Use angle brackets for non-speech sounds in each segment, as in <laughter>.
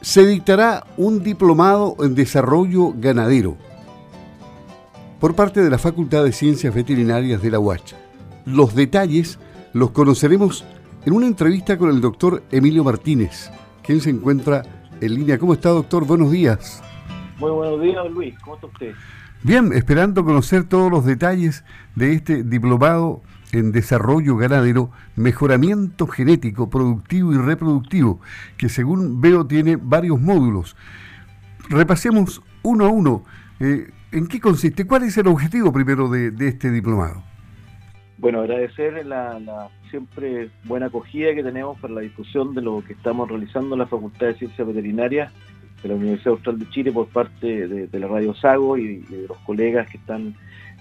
se dictará un diplomado en desarrollo ganadero por parte de la Facultad de Ciencias Veterinarias de la UACH. Los detalles los conoceremos en una entrevista con el doctor Emilio Martínez, quien se encuentra en línea. ¿Cómo está, doctor? Buenos días. Muy buenos días, Luis. ¿Cómo está usted? Bien, esperando conocer todos los detalles de este diplomado en desarrollo ganadero, mejoramiento genético, productivo y reproductivo, que según veo tiene varios módulos. Repasemos uno a uno. Eh, ¿En qué consiste? ¿Cuál es el objetivo primero de, este diplomado? Bueno, agradecer la, siempre buena acogida que tenemos para la discusión de lo que estamos realizando en la Facultad de Ciencias Veterinarias de la Universidad Austral de Chile por parte de, la Radio Sago y de los colegas que están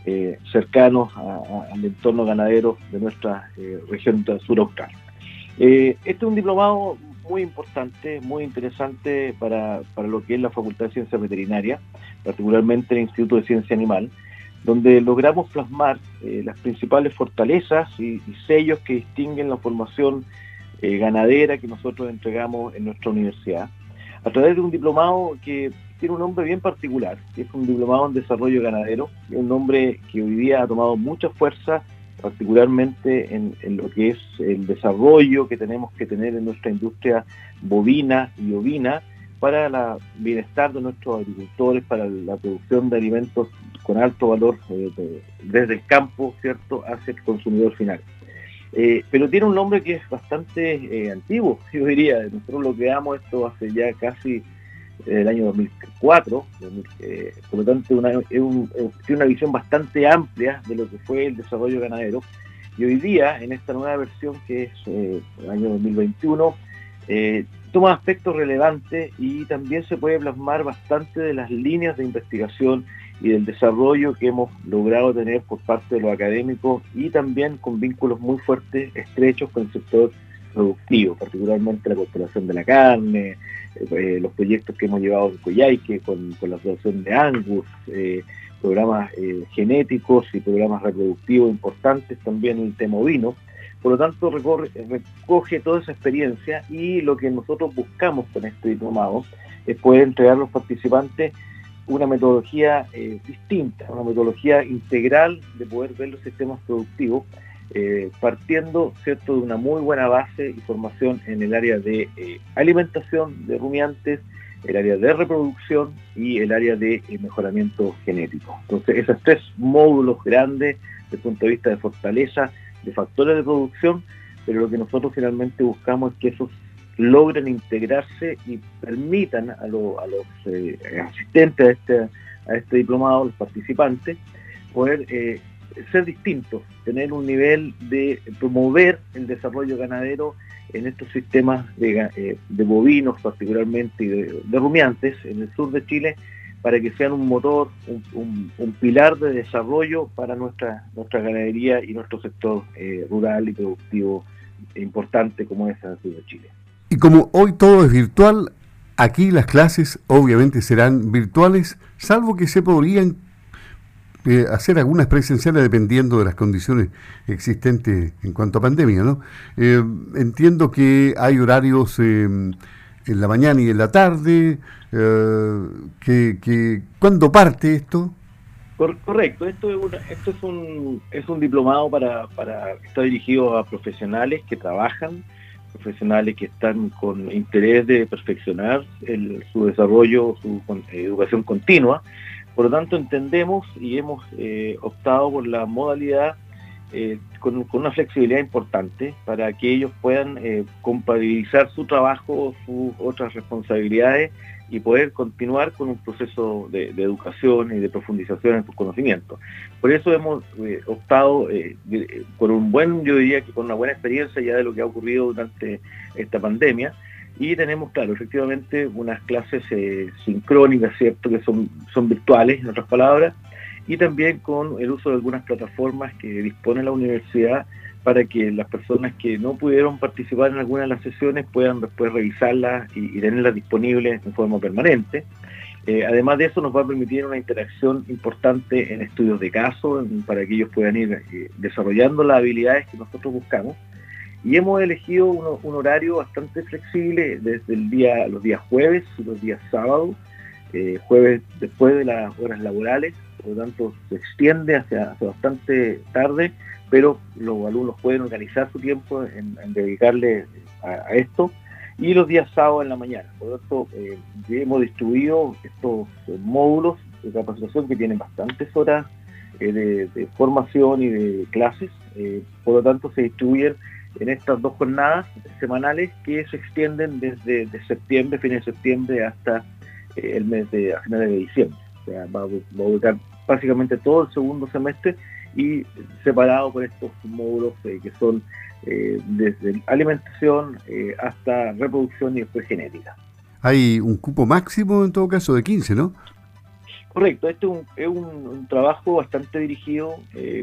eh, cercanos al entorno ganadero de nuestra eh, región sur austral. Eh, este es un diplomado muy importante, muy interesante para, lo que es la Facultad de Ciencias Veterinarias, particularmente el Instituto de Ciencia Animal, donde logramos plasmar las principales fortalezas y, sellos que distinguen la formación ganadera que nosotros entregamos en nuestra universidad, a través de un diplomado que tiene un nombre bien particular, es un diplomado en desarrollo ganadero, un nombre que hoy día ha tomado mucha fuerza, particularmente en, lo que es el desarrollo que tenemos que tener en nuestra industria bovina y ovina para el bienestar de nuestros agricultores, para la producción de alimentos con alto valor eh, desde el campo, ¿cierto?, hacia el consumidor final. Eh, pero tiene un nombre que es bastante eh, antiguo, <laughs> yo diría. Nosotros lo creamos esto hace ya casi el año 2004, eh, por lo tanto una, tiene una visión bastante amplia de lo que fue el desarrollo ganadero. Y hoy día, en esta nueva versión que es eh, el año 2021, eh, toma aspectos relevantes y también se puede plasmar bastante de las líneas de investigación y del desarrollo que hemos logrado tener por parte de los académicos y también con vínculos muy fuertes, estrechos con el sector productivo, particularmente la constelación de la carne, eh, los proyectos que hemos llevado en Coyhaique con, la asociación de Angus, eh, programas eh, genéticos y programas reproductivos importantes también en el tema ovino. Por lo tanto, recoge toda esa experiencia y lo que nosotros buscamos con este diplomado es poder entregar a los participantes una metodología distinta, una metodología integral de poder ver los sistemas productivos eh, partiendo ¿cierto? de una muy buena base y formación en el área de eh, alimentación de rumiantes, el área de reproducción y el área de eh, mejoramiento genético. Entonces, esos tres módulos grandes desde el punto de vista de fortaleza, de factores de producción, pero lo que nosotros finalmente buscamos es que esos logren integrarse y permitan a, los asistentes a este, a este diplomado, los participantes, poder ser distintos, tener un nivel de promover el desarrollo ganadero en estos sistemas de, eh, bovinos particularmente de, rumiantes en el sur de Chile para que sean un motor, un, pilar de desarrollo para nuestra, nuestra ganadería y nuestro sector eh, rural y productivo importante como es el sur de Chile. Y como hoy todo es virtual, aquí las clases obviamente serán virtuales, salvo que se podrían eh, hacer algunas presenciales dependiendo de las condiciones existentes en cuanto a pandemia, ¿no? Eh, entiendo que hay horarios eh, en la mañana y en la tarde, que, que, ¿cuándo parte esto? Correcto, esto es, esto es un, es un diplomado para, para, está dirigido a profesionales que trabajan, profesionales que están con interés de perfeccionar el, su desarrollo, su educación continua, por lo tanto, entendemos y hemos eh, optado por la modalidad eh, con, una flexibilidad importante para que ellos puedan eh, compatibilizar su trabajo, sus otras responsabilidades y poder continuar con un proceso de, educación y de profundización en sus conocimientos. Por eso hemos optado por un buen, yo diría que con una buena experiencia ya de lo que ha ocurrido durante esta pandemia, y tenemos, claro, efectivamente unas clases eh, sincrónicas, ¿cierto? Que son, son virtuales, en otras palabras, y también con el uso de algunas plataformas que dispone la universidad para que las personas que no pudieron participar en alguna de las sesiones puedan después revisarlas y, tenerlas disponibles en forma permanente. Eh, además de eso nos va a permitir una interacción importante en estudios de caso para que ellos puedan ir eh, desarrollando las habilidades que nosotros buscamos Y hemos elegido un horario bastante flexible desde el día, los días jueves y los días sábados, eh, jueves después de las horas laborales, por lo tanto se extiende hacia, bastante tarde, pero los alumnos pueden organizar su tiempo en, dedicarle a, esto, y los días sábados en la mañana. Por lo tanto, eh, hemos distribuido estos módulos de capacitación que tienen bastantes horas eh, de, formación y de clases, por lo tanto se distribuyen en estas dos jornadas semanales que se extienden desde de septiembre, fines de septiembre, hasta eh, el mes de a finales de diciembre. O sea, va, a ubicar básicamente todo el segundo semestre y separado por estos módulos eh, que son eh, desde alimentación hasta reproducción y después genética. Hay un cupo máximo en todo caso de 15, ¿no? Correcto, este es un, trabajo bastante dirigido,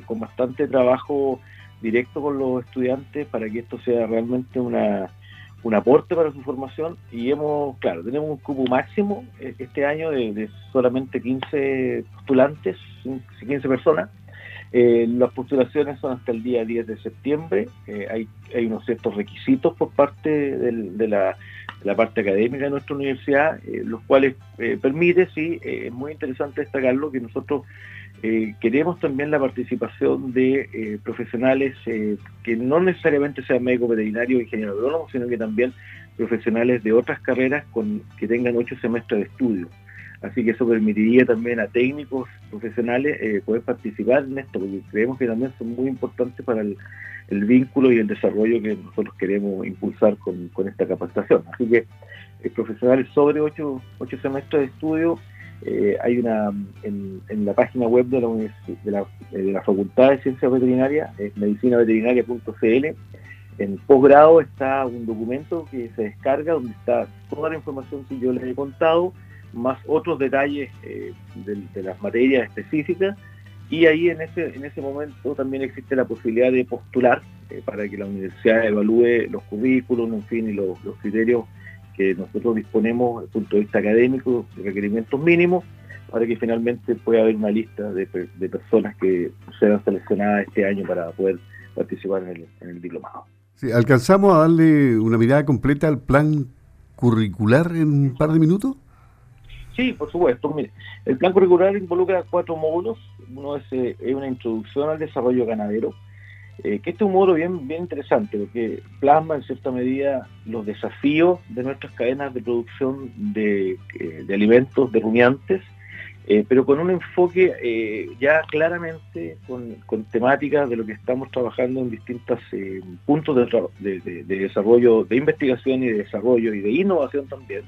con bastante trabajo directo con los estudiantes para que esto sea realmente una, un aporte para su formación y hemos, claro, tenemos un cupo máximo eh, este año de, solamente 15 postulantes, 15 personas. Eh, las postulaciones son hasta el día 10 de septiembre. Eh, hay, hay unos ciertos requisitos por parte de, la, la, parte académica de nuestra universidad, los cuales permite, sí, es muy interesante destacarlo, que nosotros eh, queremos también la participación de eh, profesionales eh, que no necesariamente sean médico veterinario o ingeniero agrónomo, sino que también profesionales de otras carreras con que tengan ocho semestres de estudio. Así que eso permitiría también a técnicos profesionales poder participar en esto, porque creemos que también son muy importantes para el, vínculo y el desarrollo que nosotros queremos impulsar con, esta capacitación. Así que profesionales sobre ocho, ocho semestres de estudio eh, hay una en, la página web de la, Facultad de Ciencias Veterinarias, es medicinaveterinaria.cl. En posgrado está un documento que se descarga donde está toda la información que yo les he contado, más otros detalles eh, de, las materias específicas. Y ahí en ese, en ese momento también existe la posibilidad de postular eh, para que la universidad evalúe los currículos, en fin, y los criterios que nosotros disponemos desde el punto de vista académico de requerimientos mínimos para que finalmente pueda haber una lista de, personas que sean seleccionadas este año para poder participar en el, diplomado. Sí, ¿Alcanzamos a darle una mirada completa al plan curricular en un par de minutos? Sí, por supuesto. el plan curricular involucra cuatro módulos. Uno es, eh, es una introducción al desarrollo ganadero, eh, que este es un modo bien, bien interesante, porque plasma en cierta medida los desafíos de nuestras cadenas de producción de, eh, alimentos, de rumiantes, eh, pero con un enfoque ya claramente con, temáticas de lo que estamos trabajando en distintos puntos de, de, desarrollo, de investigación y de desarrollo y de innovación también,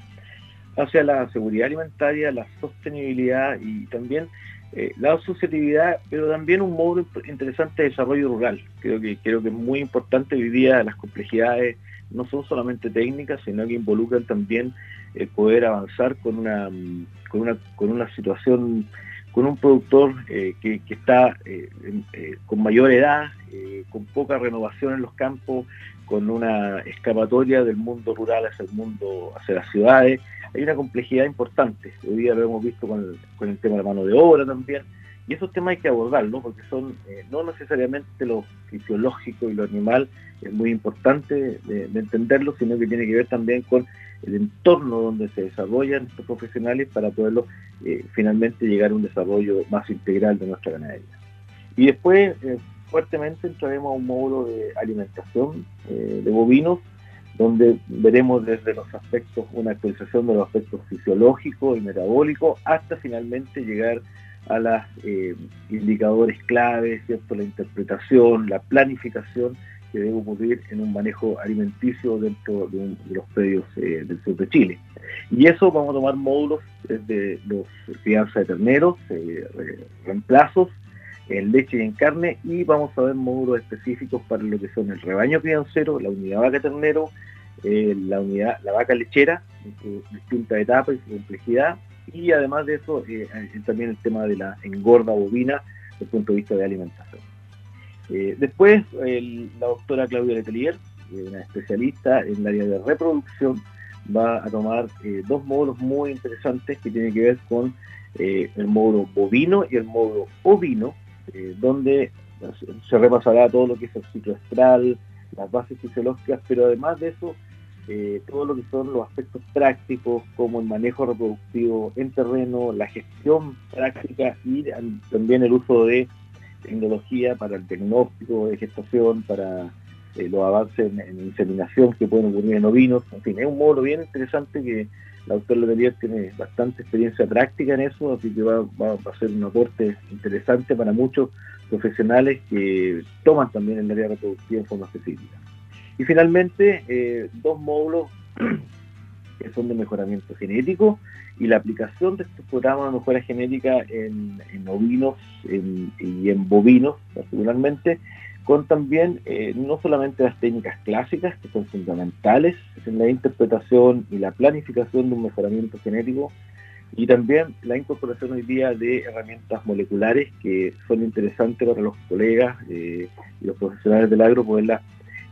hacia la seguridad alimentaria, la sostenibilidad y también eh, la asociatividad, pero también un modo interesante de desarrollo rural. Creo que, creo que es muy importante hoy día las complejidades no son solamente técnicas, sino que involucran también el poder avanzar con una, con una, con una situación, con un productor eh, que, está eh, con mayor edad, con poca renovación en los campos, con una escapatoria del mundo rural hacia el mundo, hacia las ciudades, hay una complejidad importante. Hoy día lo hemos visto con el, tema de la mano de obra también. Y esos temas hay que abordarlos porque son eh, no necesariamente lo fisiológico y lo animal, es muy importante de, entenderlo, sino que tiene que ver también con el entorno donde se desarrollan estos profesionales para poderlo eh, finalmente llegar a un desarrollo más integral de nuestra ganadería. Y después, eh, fuertemente, entraremos a un módulo de alimentación de bovinos donde veremos desde los aspectos, una actualización de los aspectos fisiológicos y metabólicos, hasta finalmente llegar a los eh, indicadores claves, ¿cierto? la interpretación, la planificación que debe ocurrir en un manejo alimenticio dentro de, los predios eh, del sur de Chile. Y eso vamos a tomar módulos desde los crianza de terneros, eh, reemplazos, en leche y en carne, y vamos a ver módulos específicos para lo que son el rebaño criancero, la unidad vaca ternero, eh, la unidad, la vaca lechera, en su distinta etapa y complejidad, y además de eso, eh, también el tema de la engorda bovina desde el punto de vista de alimentación. Eh, después, la doctora Claudia Letelier, una especialista en el área de reproducción, va a tomar dos módulos muy interesantes que tienen que ver con el módulo bovino y el módulo ovino, donde se repasará todo lo que es el ciclo estral, las bases fisiológicas, pero además de eso, eh, todo lo que son los aspectos prácticos, como el manejo reproductivo en terreno, la gestión práctica y también el uso de tecnología para el diagnóstico de gestación, para eh, los avances en, inseminación que pueden ocurrir en ovinos. En fin, es un módulo bien interesante que la doctora Letelier tiene bastante experiencia práctica en eso, así que va, va, a ser un aporte interesante para muchos profesionales que toman también el área reproductiva en forma específica. Y finalmente, eh, dos módulos <clears throat> que son de mejoramiento genético y la aplicación de estos programas de mejora genética en, ovinos y en bovinos particularmente, con también eh, no solamente las técnicas clásicas, que son fundamentales en la interpretación y la planificación de un mejoramiento genético, y también la incorporación hoy día de herramientas moleculares que son interesantes para los colegas eh, y los profesionales del agro poderlas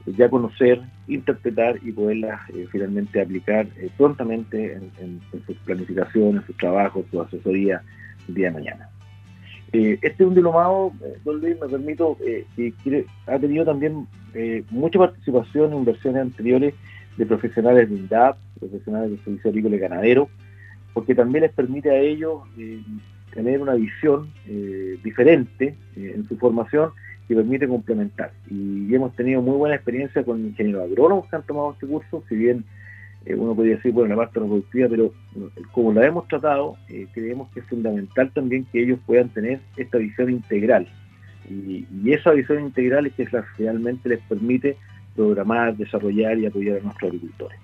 ya conocer, interpretar y poderlas eh, finalmente aplicar prontamente en, sus planificaciones, en sus trabajos, su asesoría día de mañana. Eh, este un diplomado, don Luis, me permito, que ha tenido también mucha participación en versiones anteriores de profesionales de INDAP, profesionales del Servicio Agrícola y Ganadero, porque también les permite a ellos tener una visión diferente en su formación que permite complementar. Y hemos tenido muy buena experiencia con ingenieros agrónomos que han tomado este curso, si bien eh, uno podría decir, bueno, la parte no productiva, pero como la hemos tratado, eh, creemos que es fundamental también que ellos puedan tener esta visión integral. Y, esa visión integral es que realmente les permite programar, desarrollar y apoyar a nuestros agricultores.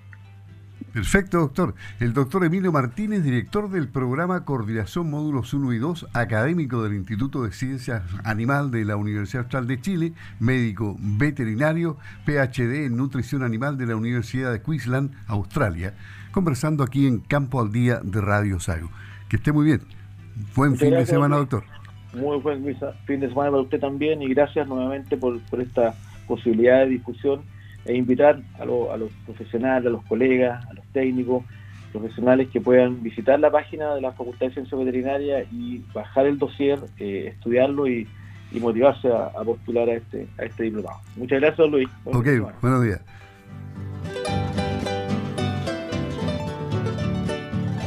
Perfecto, doctor. El doctor Emilio Martínez, director del programa Coordinación Módulos 1 y 2, académico del Instituto de Ciencias Animal de la Universidad Austral de Chile, médico veterinario, PhD en Nutrición Animal de la Universidad de Queensland, Australia, conversando aquí en Campo al Día de Radio Sago. Que esté muy bien. Buen fin de semana, doctor. Muy buen fin de semana para usted también y gracias nuevamente por, por esta posibilidad de discusión e invitar a, los profesionales, a los colegas, a los técnicos, profesionales que puedan visitar la página de la Facultad de Ciencia Veterinaria y bajar el dossier, eh, estudiarlo y, motivarse a, postular a este, a este diplomado. Muchas gracias, Luis. ok, buenos días.